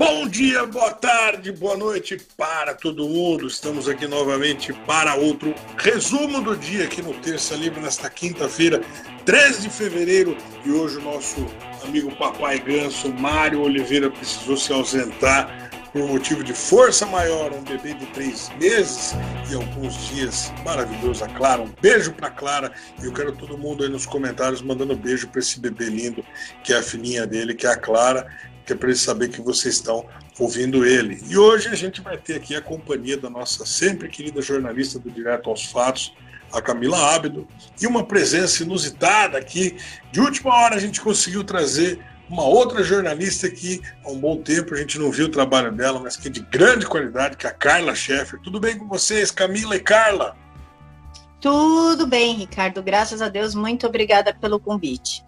Bom dia, boa tarde, boa noite para todo mundo. Estamos aqui novamente para outro resumo do dia aqui no Terça Livre nesta quinta-feira, 13 de fevereiro. E hoje o nosso amigo Papai Ganso, Mário Oliveira, precisou se ausentar por motivo de força maior, um bebê de três meses e alguns dias. Maravilhoso, a Clara. Um beijo para Clara. E eu quero todo mundo aí nos comentários mandando beijo para esse bebê lindo, que é a filhinha dele, que é a Clara é para eles saber que vocês estão ouvindo ele. E hoje a gente vai ter aqui a companhia da nossa sempre querida jornalista do Direto aos Fatos, a Camila Ábido, e uma presença inusitada aqui. De última hora a gente conseguiu trazer uma outra jornalista que há um bom tempo a gente não viu o trabalho dela, mas que é de grande qualidade, que é a Carla Scheffer. Tudo bem com vocês, Camila e Carla? Tudo bem, Ricardo. Graças a Deus, muito obrigada pelo convite.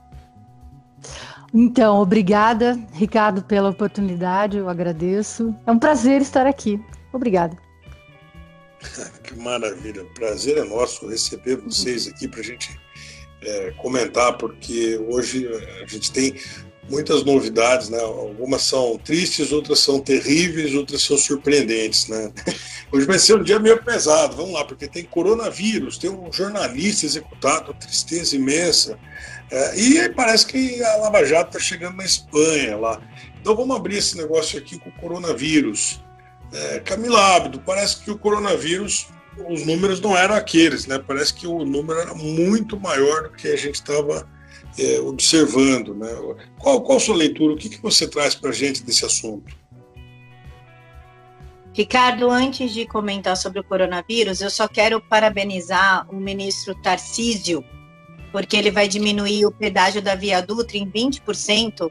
Então, obrigada, Ricardo, pela oportunidade, eu agradeço. É um prazer estar aqui. Obrigada. que maravilha, prazer é nosso receber vocês aqui para a gente é, comentar, porque hoje a gente tem muitas novidades, né? Algumas são tristes, outras são terríveis, outras são surpreendentes, né? Hoje vai ser um dia meio pesado, vamos lá, porque tem coronavírus, tem um jornalista executado, tristeza imensa, é, e parece que a Lava Jato está chegando na Espanha lá. Então vamos abrir esse negócio aqui com o coronavírus. É, Camila Ábido, parece que o coronavírus, os números não eram aqueles, né? Parece que o número era muito maior do que a gente estava é, observando, né? Qual, qual a sua leitura? O que, que você traz para a gente desse assunto? Ricardo, antes de comentar sobre o coronavírus, eu só quero parabenizar o ministro Tarcísio porque ele vai diminuir o pedágio da Via Dutra em 20%.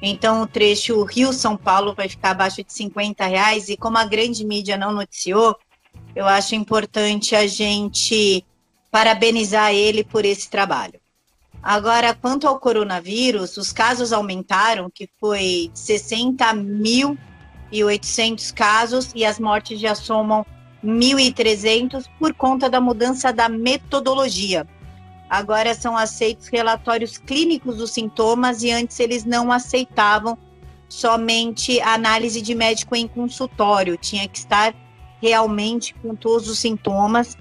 Então, o trecho Rio-São Paulo vai ficar abaixo de 50 reais. E como a grande mídia não noticiou, eu acho importante a gente parabenizar ele por esse trabalho. Agora, quanto ao coronavírus, os casos aumentaram, que foi 60.800 casos, e as mortes já somam 1.300 por conta da mudança da metodologia. Agora são aceitos relatórios clínicos dos sintomas e antes eles não aceitavam somente análise de médico em consultório, tinha que estar realmente com todos os sintomas.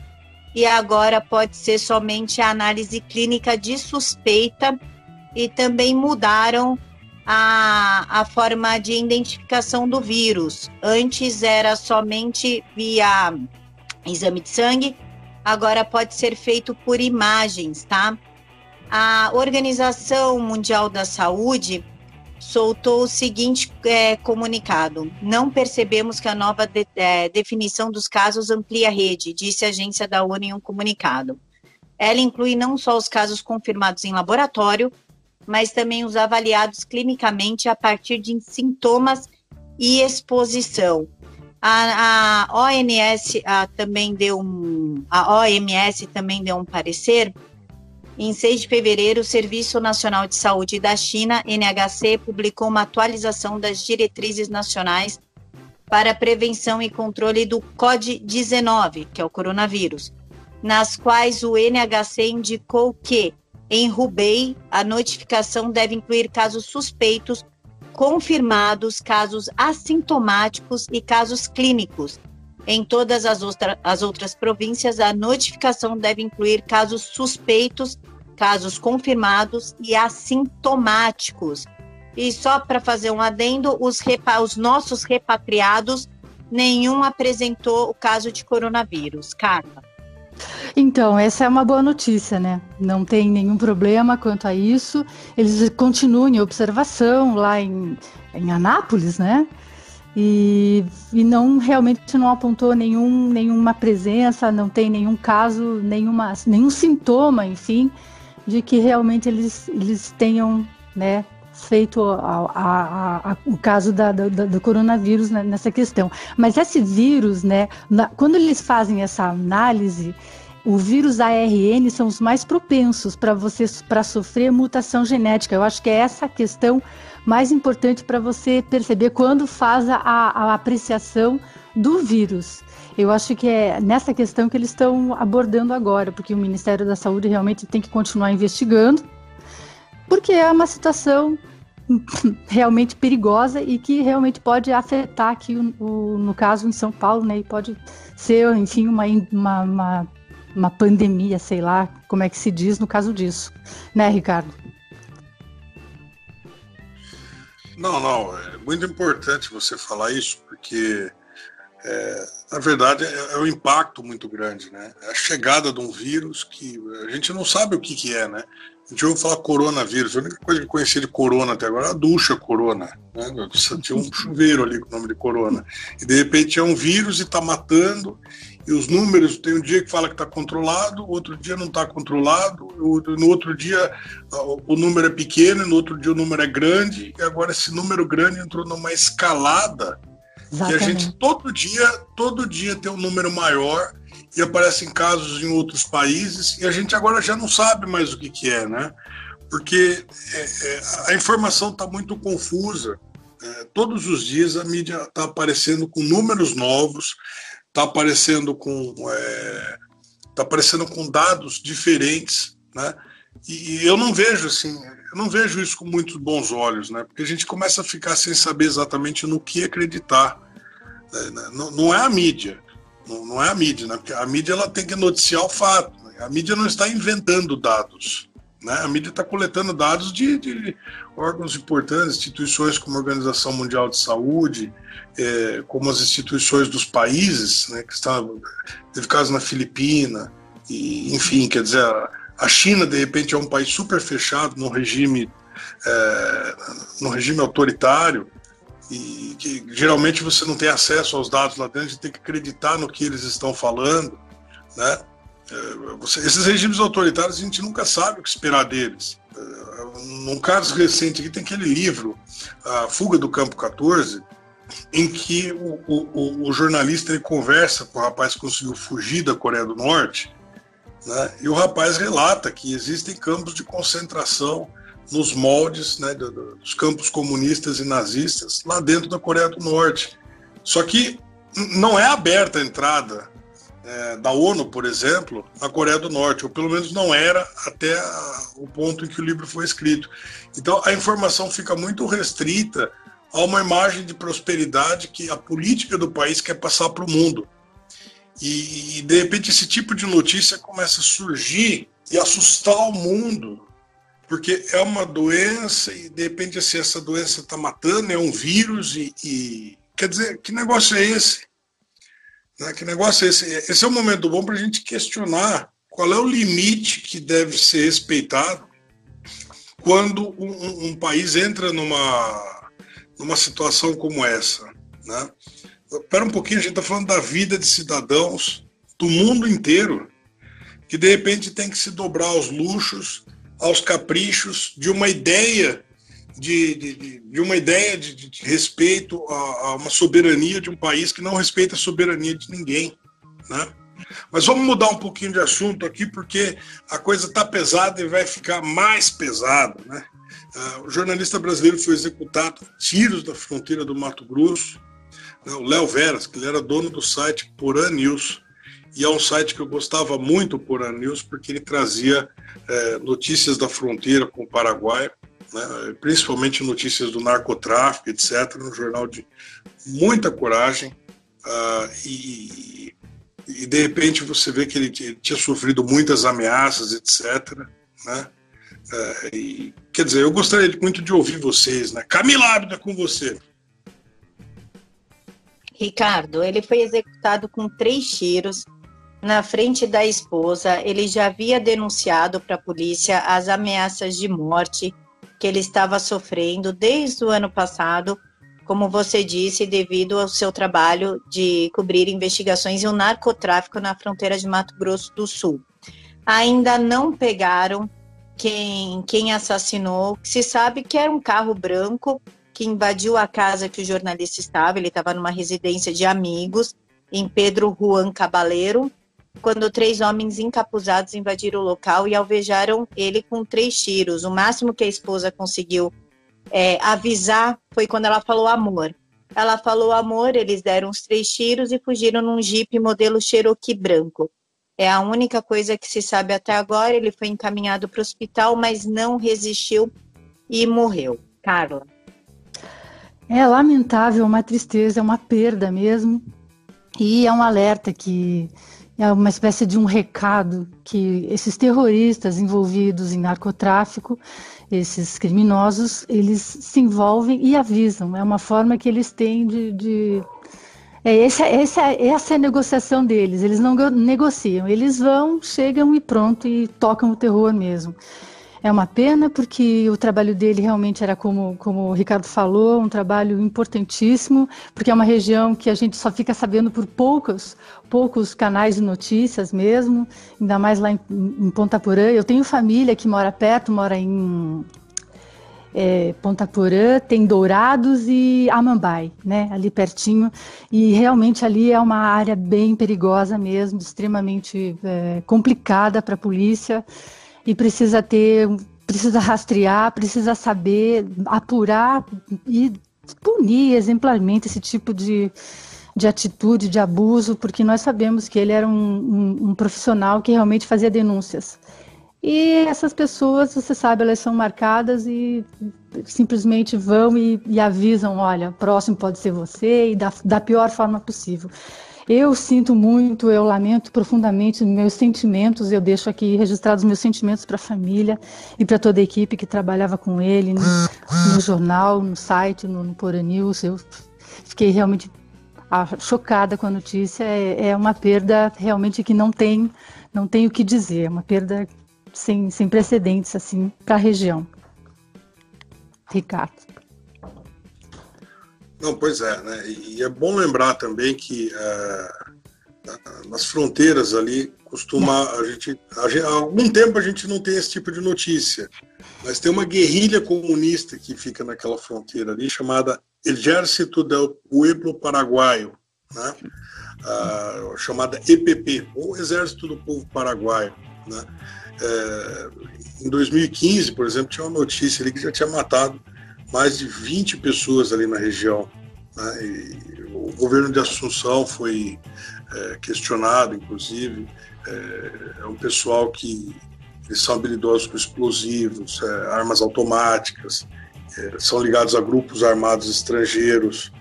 E agora pode ser somente a análise clínica de suspeita. E também mudaram a, a forma de identificação do vírus. Antes era somente via exame de sangue, agora pode ser feito por imagens, tá? A Organização Mundial da Saúde soltou o seguinte é, comunicado: não percebemos que a nova de, é, definição dos casos amplia a rede, disse a agência da ONU em um comunicado. Ela inclui não só os casos confirmados em laboratório, mas também os avaliados clinicamente a partir de sintomas e exposição. A, a ONS a, também deu um, a OMS também deu um parecer. Em 6 de fevereiro, o Serviço Nacional de Saúde da China, NHC, publicou uma atualização das diretrizes nacionais para prevenção e controle do COD-19, que é o coronavírus, nas quais o NHC indicou que, em Hubei, a notificação deve incluir casos suspeitos confirmados casos assintomáticos e casos clínicos. Em todas as, outra, as outras províncias, a notificação deve incluir casos suspeitos, casos confirmados e assintomáticos. E só para fazer um adendo, os, repa, os nossos repatriados, nenhum apresentou o caso de coronavírus. Carla. Então, essa é uma boa notícia, né? Não tem nenhum problema quanto a isso. Eles continuam em observação lá em, em Anápolis, né? E, e não realmente não apontou nenhum, nenhuma presença, não tem nenhum caso, nenhuma, nenhum sintoma, enfim, de que realmente eles, eles tenham né, feito a, a, a, o caso da, da, do coronavírus né, nessa questão. Mas esse vírus, né, na, quando eles fazem essa análise, o vírus ARN são os mais propensos para você para sofrer mutação genética. Eu acho que é essa a questão mais importante para você perceber quando faz a, a, apreciação do vírus. Eu acho que é nessa questão que eles estão abordando agora, porque o Ministério da Saúde realmente tem que continuar investigando, porque é uma situação realmente perigosa e que realmente pode afetar aqui, o, o, no caso, em São Paulo, né? E pode ser, enfim, uma, uma, uma, uma pandemia, sei lá, como é que se diz no caso disso, né, Ricardo? Não, não, é muito importante você falar isso, porque é, na verdade é, é, um impacto muito grande, né? É a chegada de um vírus que a gente não sabe o que, que é, né? A gente ouve falar coronavírus, a única coisa que eu conhecia de corona até agora é a ducha corona, né? Tinha um chuveiro ali com o nome de corona. E de repente é um vírus e está matando, e os números, tem um dia que fala que está controlado, outro dia não está controlado, no outro dia o número é pequeno, no outro dia o número é grande, e agora esse número grande entrou numa escalada Exatamente. que a gente todo dia, todo dia tem um número maior e aparecem casos em outros países e a gente agora já não sabe mais o que, que é, né? Porque é, é, a informação está muito confusa. É, todos os dias a mídia está aparecendo com números novos, está aparecendo com é, tá aparecendo com dados diferentes, né? E, e eu não vejo assim, eu não vejo isso com muitos bons olhos, né? Porque a gente começa a ficar sem saber exatamente no que acreditar. Né? Não, não é a mídia, não, não, é a mídia, né? Porque a mídia ela tem que noticiar o fato. Né? A mídia não está inventando dados. Né? A mídia está coletando dados de, de, órgãos importantes, instituições como a Organização Mundial de Saúde, é, como as instituições dos países, né, que estão, teve casos na Filipina, e, enfim, quer dizer, a China, de repente, é um país super fechado, num regime, num regime autoritário, e que geralmente você não tem acesso aos dados lá dentro, a gente tem que acreditar no que eles estão falando, né? É, você, esses regimes autoritários a gente nunca sabe o que esperar deles. É, num caso recente aqui tem aquele livro, A Fuga do Campo 14, em que o, o, o jornalista ele conversa com o rapaz que conseguiu fugir da Coreia do Norte, né? e o rapaz relata que existem campos de concentração nos moldes né, dos campos comunistas e nazistas lá dentro da Coreia do Norte. Só que não é aberta a entrada é, da ONU, por exemplo, na Coreia do Norte, ou pelo menos não era até a, o ponto em que o livro foi escrito. Então a informação fica muito restrita a uma imagem de prosperidade que a política do país quer passar para o mundo. E, e, de repente esse tipo de notícia começa a surgir e assustar o mundo, porque é uma doença e de repente assim, essa doença está matando, é um vírus e, e, quer dizer, que negócio é esse? Né? Que negócio é esse? Esse é o momento bom para a gente questionar qual é o limite que deve ser respeitado quando um, um país entra numa, numa situação como essa. Né? Espera um pouquinho, a gente está falando da vida de cidadãos do mundo inteiro que de repente tem que se dobrar aos luxos, aos caprichos de uma ideia de, de, de uma ideia de, de respeito a, a, uma soberania de um país que não respeita a soberania de ninguém, né? Mas vamos mudar um pouquinho de assunto aqui, porque a coisa está pesada e vai ficar mais pesada, né? Uh, o jornalista brasileiro foi executado tiros da fronteira do Mato Grosso, né? o Léo Veras, que ele era dono do site Porã News, e é um site que eu gostava muito, o Porã News, porque ele trazia é, notícias da fronteira com o Paraguai, né, principalmente notícias do narcotráfico, etc., no jornal de muita coragem. Uh, e, e, de repente você vê que ele, ele tinha sofrido muitas ameaças, etc. Né? Uh, e, quer dizer, eu gostaria muito de ouvir vocês. Né? Camila Ábida, com você. Ricardo, ele foi executado com três tiros na frente da esposa. Ele já havia denunciado para a polícia as ameaças de morte que ele estava sofrendo desde o ano passado, como você disse, devido ao seu trabalho de cobrir investigações e o narcotráfico na fronteira de Mato Grosso do Sul. Ainda não pegaram quem, quem assassinou. Se sabe que era um carro branco que invadiu a casa que o jornalista estava. Ele estava numa residência de amigos em Pedro Juan Cabaleiro, quando três homens encapuzados invadiram o local e alvejaram ele com três tiros. O máximo que a esposa conseguiu é, avisar foi quando ela falou amor. Ela falou amor, eles deram os três tiros e fugiram num jipe modelo Cherokee branco. É a única coisa que se sabe até agora. Ele foi encaminhado para o hospital, mas não resistiu e morreu. Carla. É lamentável, uma tristeza, é uma perda mesmo. E é um alerta que é uma espécie de um recado que esses terroristas envolvidos em narcotráfico, esses criminosos, eles se envolvem e avisam. É uma forma que eles têm de. de... É, essa, essa, essa é a negociação deles. Eles não negociam, eles vão, chegam e pronto, e tocam o terror mesmo. É uma pena porque o trabalho dele realmente era, como, como o Ricardo falou, um trabalho importantíssimo, porque é uma região que a gente só fica sabendo por poucos, poucos canais de notícias mesmo, ainda mais lá em, em Ponta Porã. Eu tenho família que mora perto, mora em é, Ponta Porã, tem Dourados e Amambai, né, ali pertinho, e realmente ali é uma área bem perigosa mesmo, extremamente é, complicada para a polícia, e precisa ter, precisa rastrear, precisa saber apurar e punir exemplarmente esse tipo de, de atitude, de abuso, porque nós sabemos que ele era um, um, um, profissional que realmente fazia denúncias. E essas pessoas, você sabe, elas são marcadas e simplesmente vão e, e avisam, olha, próximo pode ser você, e da, da pior forma possível. Eu sinto muito, eu lamento profundamente meus sentimentos. Eu deixo aqui registrados meus sentimentos para a família e para toda a equipe que trabalhava com ele no, no jornal, no site, no, no Pora News. Eu fiquei realmente ah, chocada com a notícia. É, é, uma perda realmente que não tem, não tem o que dizer. É uma perda sem, sem precedentes assim para a região. Ricardo. Não, pois é, né? E é bom lembrar também que uh, nas fronteiras ali costuma a gente, a gente, há algum tempo a gente não tem esse tipo de notícia, mas tem uma guerrilha comunista que fica naquela fronteira ali chamada Exército del Pueblo Paraguaio, né? Chamada EPP, ou Exército do Povo Paraguaio, né? Uh, em 2015, por exemplo, tinha uma notícia ali que já tinha matado mais de 20 pessoas ali na região. Né? o governo de Assunção foi é, questionado, inclusive. É, é, um pessoal que eles são habilidosos com explosivos, é, armas automáticas, é, são ligados a grupos armados estrangeiros,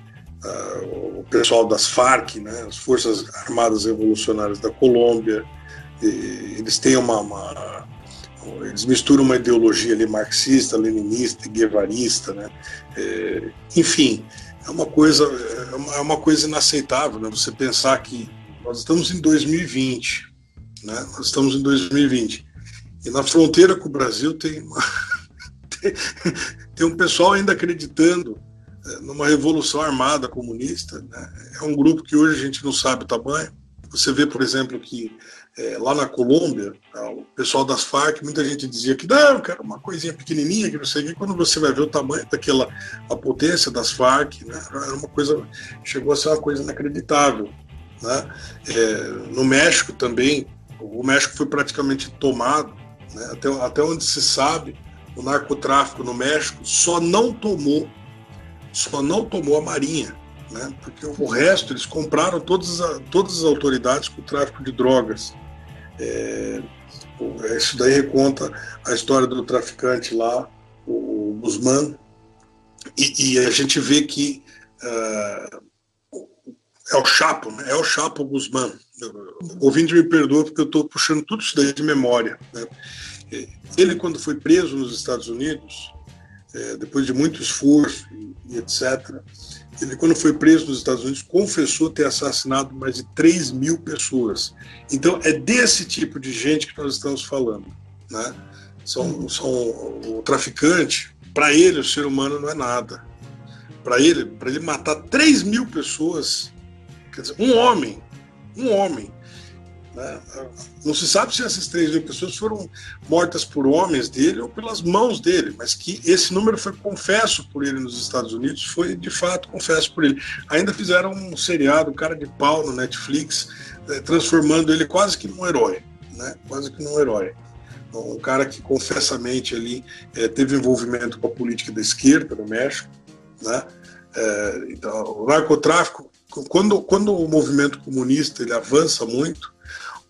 é, o pessoal das FARC, né, as Forças Armadas Revolucionárias da Colômbia. eles têm uma, uma eles misturam uma ideologia ali marxista, leninista, guevarista, né? É, enfim, é uma coisa é uma, é uma, coisa inaceitável, né? Você pensar que nós estamos em 2020, né? Nós estamos em 2020 e na fronteira com o Brasil tem uma, tem, tem, um pessoal ainda acreditando é, numa revolução armada comunista. Né? É um grupo que hoje a gente não sabe o tamanho. Você vê, por exemplo, que é, lá na Colômbia, tá, o pessoal das Farc, muita gente dizia que não, cara, uma coisinha pequenininha, que não sei o quando você vai ver o tamanho daquela, a potência das Farc, né, era uma coisa, chegou a ser uma coisa inacreditável. Né? É, no México também, o México foi praticamente tomado, né, até, até onde se sabe, o narcotráfico no México só não tomou, só não tomou a Marinha, né? porque o resto eles compraram todas, as, todas as autoridades com o tráfico de drogas. É, isso daí reconta a história do traficante lá, o Guzmán, e, e a gente vê que uh, é o Chapo, né? é o Chapo Guzmán. O ouvinte me perdoa porque eu estou puxando tudo isso daí de memória. Né? Ele, quando foi preso nos Estados Unidos, é, depois de muito esforço e, e etc., ele, quando foi preso nos Estados Unidos, confessou ter assassinado mais de 3 mil pessoas. Então, é desse tipo de gente que nós estamos falando. Né? São, são, o traficante, para ele, o ser humano não é nada. Para ele, para ele matar 3 mil pessoas, quer dizer, um homem, um homem, né? Não se sabe se essas 3 mil pessoas foram mortas por homens dele ou pelas mãos dele, mas que esse número foi confesso por ele nos Estados Unidos, foi de fato confesso por ele. Ainda fizeram um seriado, cara de pau no Netflix, eh, transformando ele quase que num herói, né? quase que num herói. Um cara que confessamente ali é, teve envolvimento com a política da esquerda no México, né? É, então, o narcotráfico, quando, quando o movimento comunista ele avança muito,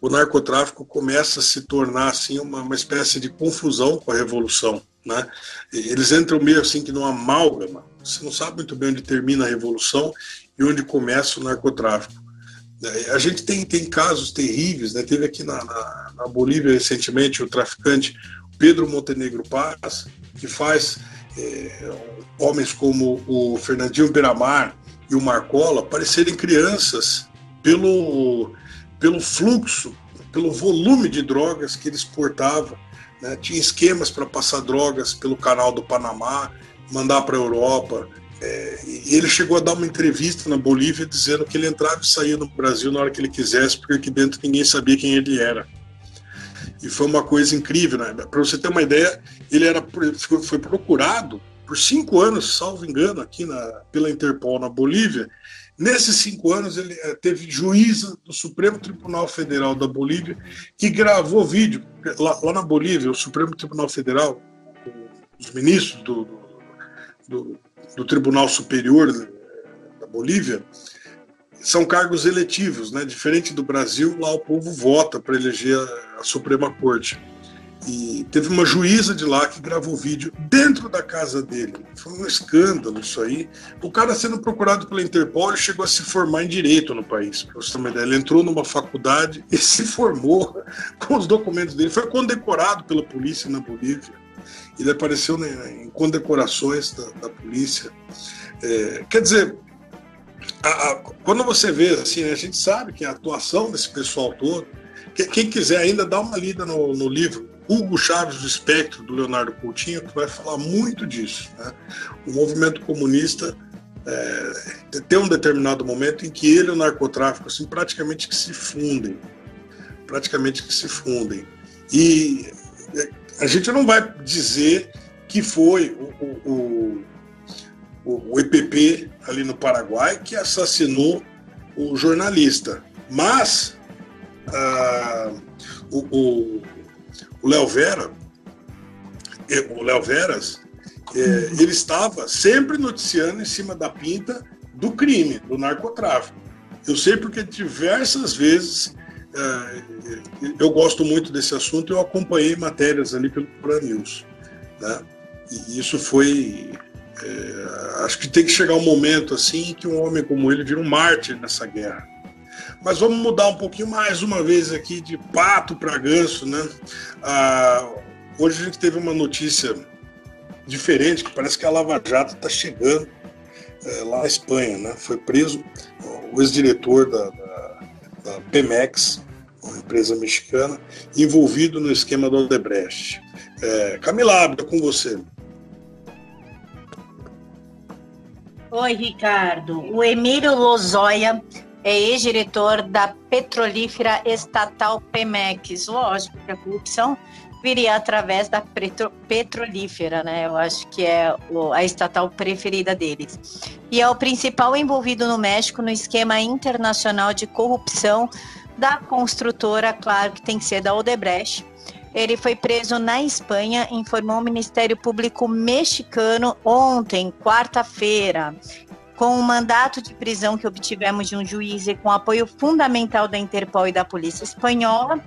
o narcotráfico começa a se tornar assim uma, uma espécie de confusão com a revolução. né? Eles entram meio assim que numa amálgama. Você não sabe muito bem onde termina a revolução e onde começa o narcotráfico. É, a gente tem, tem casos terríveis, né? Teve aqui na, na, na Bolívia recentemente o traficante Pedro Montenegro Paz, que faz é, homens como o Fernandinho Beiramar e o Marcola parecerem crianças pelo, pelo fluxo, pelo volume de drogas que ele exportava. Né? Tinha esquemas para passar drogas pelo canal do Panamá, mandar para a Europa. É, e ele chegou a dar uma entrevista na Bolívia dizendo que ele entrava e saía no Brasil na hora que ele quisesse, porque aqui dentro ninguém sabia quem ele era. E foi uma coisa incrível, né? Para você ter uma ideia, ele era foi procurado por cinco anos, salvo engano, aqui na, pela Interpol na Bolívia. Nesses cinco anos, ele eh, teve juíza do Supremo Tribunal Federal da Bolívia que gravou vídeo. Lá, lá na Bolívia, o Supremo Tribunal Federal, os ministros do, do, do Tribunal Superior da Bolívia, são cargos eletivos, né? Diferente do Brasil, lá o povo vota para eleger a, a, Suprema Corte. E teve uma juíza de lá que gravou vídeo dentro da casa dele. Foi um escândalo isso aí. O cara sendo procurado pela Interpol, chegou a se formar em direito no país. Para você ter uma ideia, ele entrou numa faculdade e se formou com os documentos dele. Foi condecorado pela polícia na Bolívia. Ele apareceu em condecorações da, da polícia. É, quer dizer, a, a, quando você vê, assim, né, a gente sabe que a atuação desse pessoal todo, que, quem quiser ainda dá uma lida no, no, livro Hugo Chaves do Espectro, do Leonardo Coutinho, que vai falar muito disso. Né? O movimento comunista é, tem um determinado momento em que ele e o narcotráfico assim, praticamente que se fundem. Praticamente que se fundem. E é, a gente não vai dizer que foi o, o, o, o EPP ali no Paraguai que assassinou o jornalista. Mas ah, o Léo Vera, o Léo Veras, é, ele estava sempre noticiando em cima da pinta do crime, do narcotráfico. Eu sei porque diversas vezes é, eu gosto muito desse assunto, eu acompanhei matérias ali pelo Plan News. Né? E isso foi é, acho que tem que chegar um momento assim que um homem como ele vira um mártir nessa guerra. Mas vamos mudar um pouquinho mais uma vez aqui de pato para ganso, né? Ah, hoje a gente teve uma notícia diferente que parece que a Lava Jato está chegando é, lá na Espanha, né? Foi preso o ex-diretor da, da, da Pemex, uma empresa mexicana, envolvido no esquema do Odebrecht. É, Camila, é com você. Oi, Ricardo. O Emílio Lozoya é ex-diretor da petrolífera estatal Pemex. Lógico que a corrupção viria através da petro, petrolífera, né? Eu acho que é a estatal preferida deles. E é o principal envolvido no México no esquema internacional de corrupção da construtora, claro que tem que ser da Odebrecht, ele foi preso na Espanha, informou o Ministério Público mexicano ontem, quarta-feira. Com o mandato de prisão que obtivemos de um juiz e com apoio fundamental da Interpol e da Polícia Espanhola,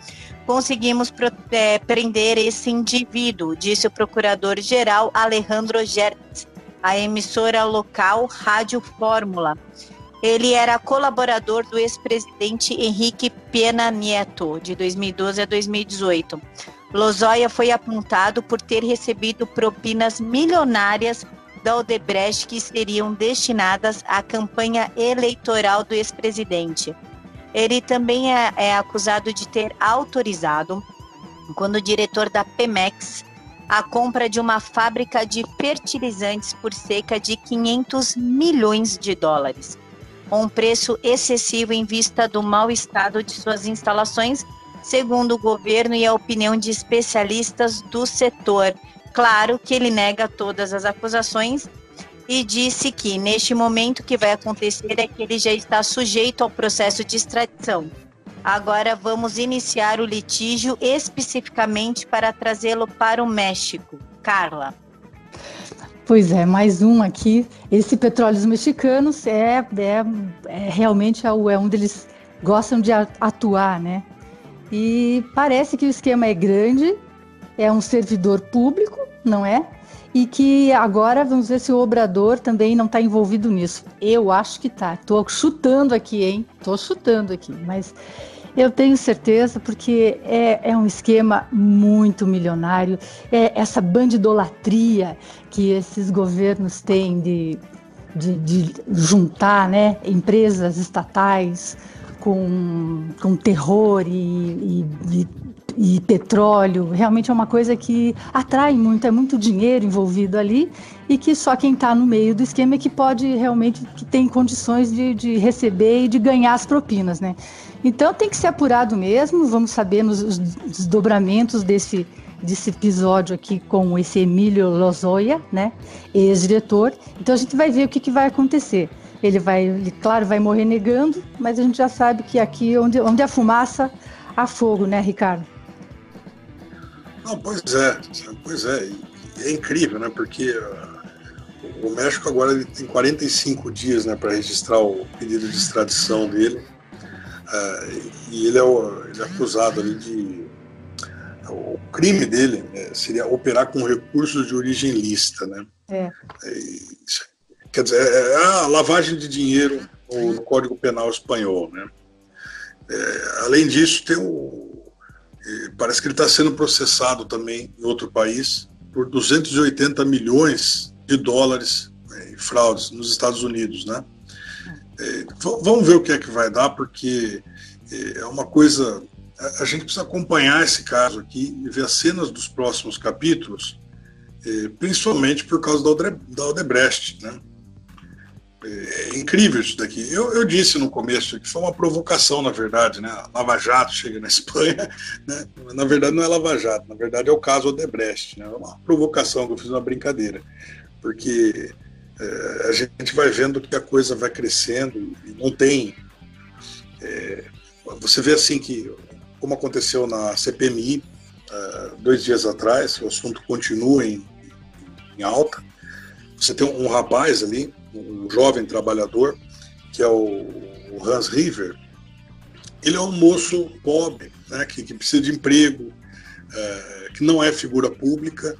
conseguimos é, prender esse indivíduo, disse o procurador-geral Alejandro Gertz, a emissora local Rádio Fórmula. Ele era colaborador do ex-presidente Henrique Pena Nieto, de 2012 a 2018. Lozoya foi apontado por ter recebido propinas milionárias da Odebrecht que seriam destinadas à campanha eleitoral do ex-presidente. Ele também é, é, acusado de ter autorizado, quando diretor da Pemex, a compra de uma fábrica de fertilizantes por cerca de 500 milhões de dólares um preço excessivo em vista do mau estado de suas instalações, segundo o governo e a opinião de especialistas do setor. Claro que ele nega todas as acusações e disse que neste momento o que vai acontecer é que ele já está sujeito ao processo de extradição. Agora vamos iniciar o litígio especificamente para trazê-lo para o México. Carla. Pois é, mais um aqui. Esse Petróleos Mexicanos é, é, é realmente é, é onde eles gostam de atuar, né? E parece que o esquema é grande, é um servidor público, não é? E que agora vamos ver se o Obrador também não está envolvido nisso. Eu acho que tá. Estou chutando aqui, hein? Estou chutando aqui, mas eu tenho certeza, porque é, é um esquema muito milionário, é essa bandidolatria que esses governos têm de, de, de juntar né, empresas estatais com, com terror e, e, e, petróleo. Realmente é uma coisa que atrai muito, é muito dinheiro envolvido ali e que só quem está no meio do esquema é que pode realmente, que tem condições de, de receber e de ganhar as propinas, né? Então tem que ser apurado mesmo, vamos saber nos os desdobramentos desse, desse episódio aqui com esse Emílio Lozoya, né, ex-diretor. Então a gente vai ver o que, que vai acontecer. Ele vai, ele, claro, vai morrer negando, mas a gente já sabe que aqui onde, onde há fumaça, há fogo, né, Ricardo? Não, pois é, pois é. é incrível, né, porque uh, o México agora ele tem 45 dias né, para registrar o pedido de extradição dele Uh, e ele é, o, ele é, acusado ali de. O crime dele né, seria operar com recursos de origem lícita, né? É. quer dizer, é, é a lavagem de dinheiro no Código Penal espanhol, né? É, além disso, tem o, parece que ele está sendo processado também em outro país por 280 milhões de dólares né, em fraudes nos Estados Unidos, né? É, vamos ver o que é que vai dar, porque é, é uma coisa. A, gente precisa acompanhar esse caso aqui e ver as cenas dos próximos capítulos, é, principalmente por causa da Odebrecht. Né? É incrível isso daqui. Eu, eu, disse no começo que foi uma provocação, na verdade, né? Lava Jato chega na Espanha, né? na verdade não é Lava Jato, na verdade é o caso Odebrecht, né? É uma provocação que eu fiz uma brincadeira, porque é, a gente vai vendo que a coisa vai crescendo e não tem. É, você vê assim que, como aconteceu na CPMI dois dias atrás, o assunto continua em, em alta. Você tem um, rapaz ali, um jovem trabalhador, que é o, Hans River. Ele é um moço pobre, né, que, que precisa de emprego, é, que não é figura pública,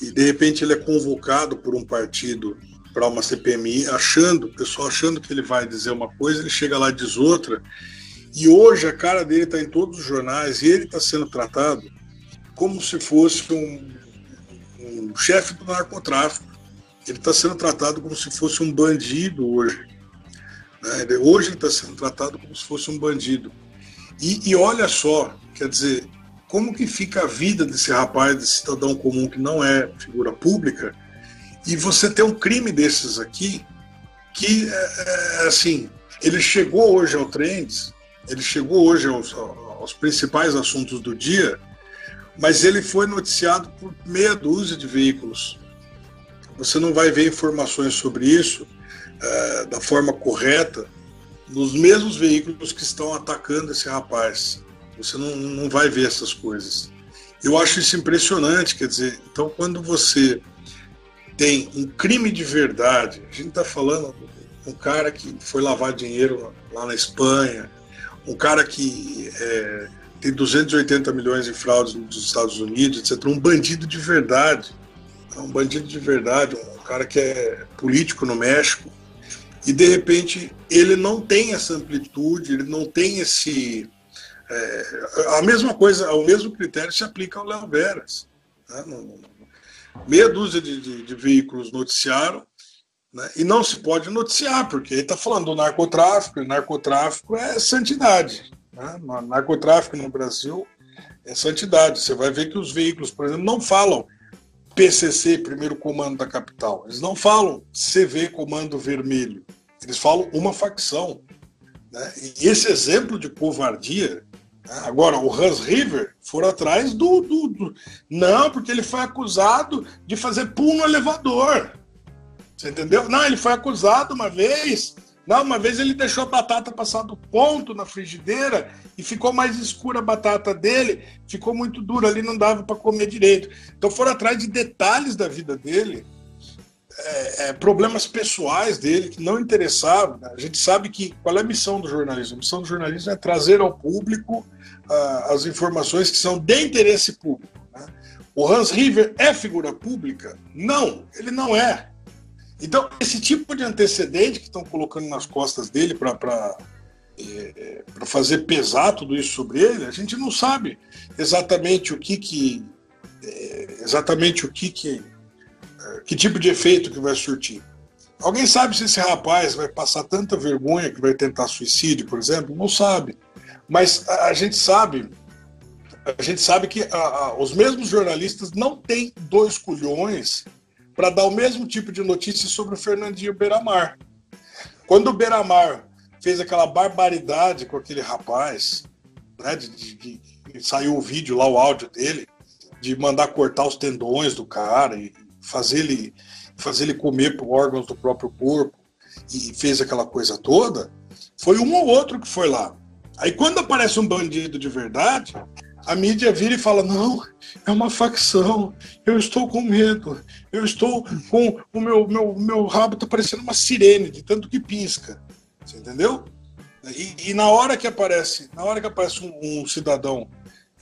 e de repente ele é convocado por um partido para uma CPMI, achando, o pessoal achando que ele vai dizer uma coisa, ele chega lá e diz outra. E hoje a cara dele está em todos os jornais e ele está sendo tratado como se fosse um, um chefe do narcotráfico. Ele está sendo tratado como se fosse um bandido hoje. Né? Hoje ele está sendo tratado como se fosse um bandido. E, e olha só, quer dizer, como que fica a vida desse rapaz, desse cidadão comum que não é figura pública, e você tem um crime desses aqui que, é, é, assim, ele chegou hoje ao Trends, ele chegou hoje aos, aos principais assuntos do dia, mas ele foi noticiado por meia dúzia de veículos. Você não vai ver informações sobre isso é, da forma correta nos mesmos veículos que estão atacando esse rapaz. Você não, não vai ver essas coisas. Eu acho isso impressionante, quer dizer, então quando você tem um crime de verdade. A gente está falando um cara que foi lavar dinheiro lá na Espanha, um cara que é, tem 280 milhões de fraudes nos Estados Unidos, etc. Um bandido de verdade, um bandido de verdade, um cara que é político no México. E de repente ele não tem essa amplitude, ele não tem esse. É, a mesma coisa, o mesmo critério se aplica ao Léo Veras. Né? Meia dúzia de, de, de veículos noticiaram, né? e não se pode noticiar, porque ele está falando do narcotráfico, e narcotráfico é santidade. Né? Narcotráfico no Brasil é santidade. Você vai ver que os veículos, por exemplo, não falam PCC, primeiro comando da capital. Eles não falam CV, comando vermelho. Eles falam uma facção. Né? E esse exemplo de covardia Agora, o Hans River foram atrás do, do, do, Não, porque ele foi acusado de fazer pulo no elevador. Você entendeu? Não, ele foi acusado uma vez. Não, uma vez ele deixou a batata passar do ponto na frigideira e ficou mais escura a batata dele, ficou muito dura ali, não dava para comer direito. Então foram atrás de detalhes da vida dele, é, é, problemas pessoais dele que não interessavam. Né? A gente sabe que qual é a missão do jornalismo? A missão do jornalismo é trazer ao público as informações que são de interesse público. Né? O Hans River é figura pública? Não, ele não é. Então, esse tipo de antecedente que estão colocando nas costas dele para é, fazer pesar tudo isso sobre ele, a gente não sabe exatamente o que que é, exatamente o que que é, que tipo de efeito que vai surtir. Alguém sabe se esse rapaz vai passar tanta vergonha que vai tentar suicídio, por exemplo? Não sabe. Mas a, a gente sabe, a gente sabe que a, a, os mesmos jornalistas não têm dois culhões para dar o mesmo tipo de notícia sobre o Fernandinho Beiramar. Quando o Beiramar fez aquela barbaridade com aquele rapaz, né, de, de, de, saiu o vídeo lá, o áudio dele, de mandar cortar os tendões do cara e fazer ele, fazer ele comer por órgãos do próprio corpo e fez aquela coisa toda, foi um ou outro que foi lá. Aí quando aparece um bandido de verdade, a mídia vira e fala: não, é uma facção, eu estou com medo, eu estou com. O meu, meu, meu rabo está parecendo uma sirene, de tanto que pisca. Você entendeu? E, e na hora que aparece, na hora que aparece um, um cidadão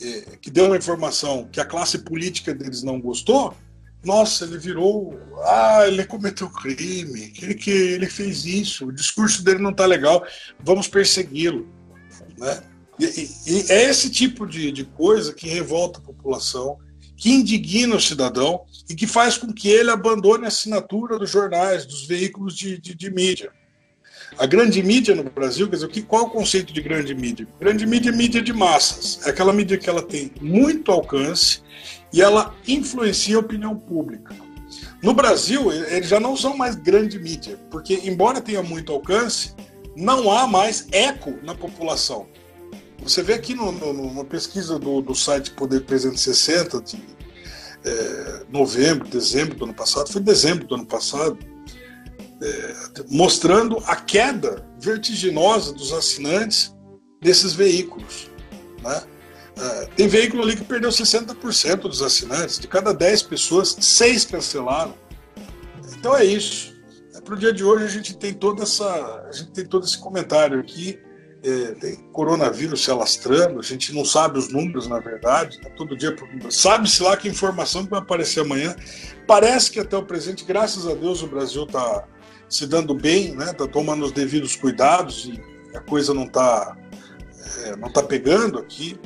é, que deu uma informação que a classe política deles não gostou, nossa, ele virou, ah, ele cometeu crime, que, que ele fez isso, o discurso dele não está legal, vamos persegui-lo, né? E, e, é esse tipo de, de coisa que revolta a população, que indigna o cidadão e que faz com que ele abandone a assinatura dos jornais, dos veículos de, de, de mídia. A grande mídia no Brasil, quer dizer, que, qual é o conceito de grande mídia? Grande mídia é mídia de massas. É aquela mídia que ela tem muito alcance e ela influencia a opinião pública. No Brasil, eles já não são mais grande mídia, porque, embora tenha muito alcance, não há mais eco na população. Você vê aqui no, no, numa pesquisa do, do site Poder 360, de é, novembro, dezembro do ano passado, foi dezembro do ano passado, é, mostrando a queda vertiginosa dos assinantes desses veículos. Né? É, tem veículo ali que perdeu 60% dos assinantes, de cada 10 pessoas, 6 cancelaram. Então é isso. É, Para o dia de hoje a gente tem toda essa, a gente tem todo esse comentário aqui. É, tem coronavírus se alastrando, a gente não sabe os números, na verdade, né? todo dia sabe-se lá que informação vai aparecer amanhã. Parece que até o presente, graças a Deus, o Brasil está se dando bem, né? Tá tomando os devidos cuidados e a coisa não está é, não tá pegando aqui.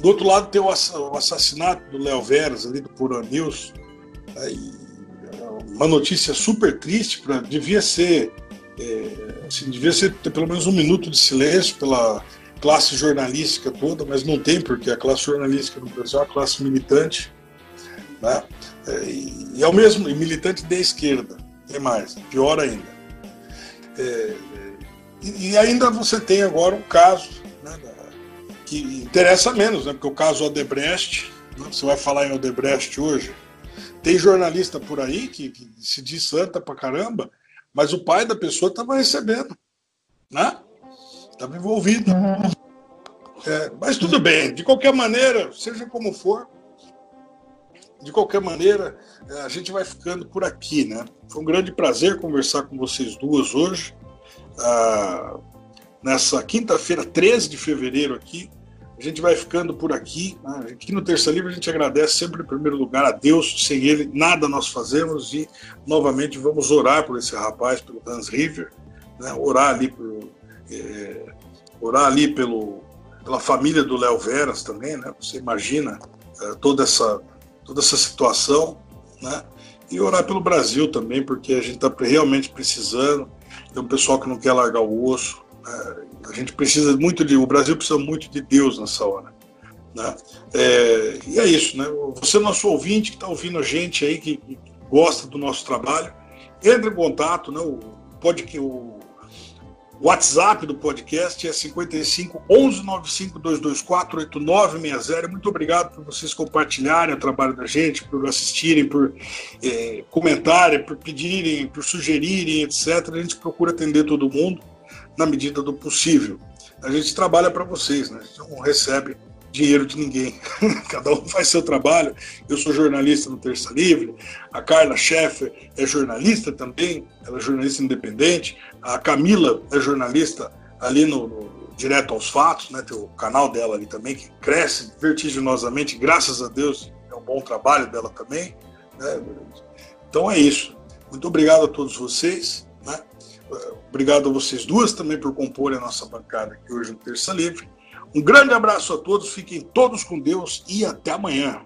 Do outro lado tem o assassinato do Léo Veras ali do Pura News, né? É uma notícia super triste, pra, devia ser é, assim, devia ser ter pelo menos um minuto de silêncio pela classe jornalística toda, mas não tem porque a classe jornalística no Brasil é uma classe militante, né? É, e, e é o mesmo e militante de esquerda. Tem mais, pior ainda. É, e, e, ainda você tem agora um caso né, que interessa menos, né, porque o caso Odebrecht, né, você vai falar em Odebrecht hoje, tem jornalista por aí que, que se diz santa pra caramba, mas o pai da pessoa estava recebendo, né? Estava envolvido. É, mas tudo bem, de qualquer maneira, seja como for, de qualquer maneira, é, a gente vai ficando por aqui, né? Foi um grande prazer conversar com vocês duas hoje, ah, nessa quinta-feira, 13 de fevereiro aqui. A gente vai ficando por aqui. Né? Aqui no Terça Livre a gente agradece sempre, em primeiro lugar, a Deus. Sem Ele, nada nós fazemos. E, novamente, vamos orar por esse rapaz, pelo Hans River. Né? Orar ali, por, é, orar ali pelo, pela família do Léo Veras também. Né? Você imagina é, toda essa toda essa situação, né? E orar pelo Brasil também, porque a gente está realmente precisando. Tem um pessoal que não quer largar o osso. Né? A gente precisa muito de. O Brasil precisa muito de Deus nessa hora. Né? É, e é isso, né? Você, nosso ouvinte, que está ouvindo a gente aí, que, que, gosta do nosso trabalho, entre em contato, né? O, pode que o WhatsApp do podcast é 55 11 95 224 8960. Muito obrigado por vocês compartilharem o trabalho da gente, por assistirem, por é, comentarem, por pedirem, por sugerirem, etc. A gente procura atender todo mundo na medida do possível. A gente trabalha para vocês, né? A gente não recebe dinheiro de ninguém. Cada um faz seu trabalho. Eu sou jornalista no Terça Livre, a Carla Scheffer é jornalista também, ela é jornalista independente, a Camila é jornalista ali no, no Direto aos Fatos, né? Tem o canal dela ali também, que cresce vertiginosamente, graças a Deus, é um bom trabalho dela também. Né? Então é isso. Muito obrigado a todos vocês. Obrigado a vocês duas também por compor a nossa bancada aqui hoje no Terça Livre. Um grande abraço a todos, fiquem todos com Deus e até amanhã.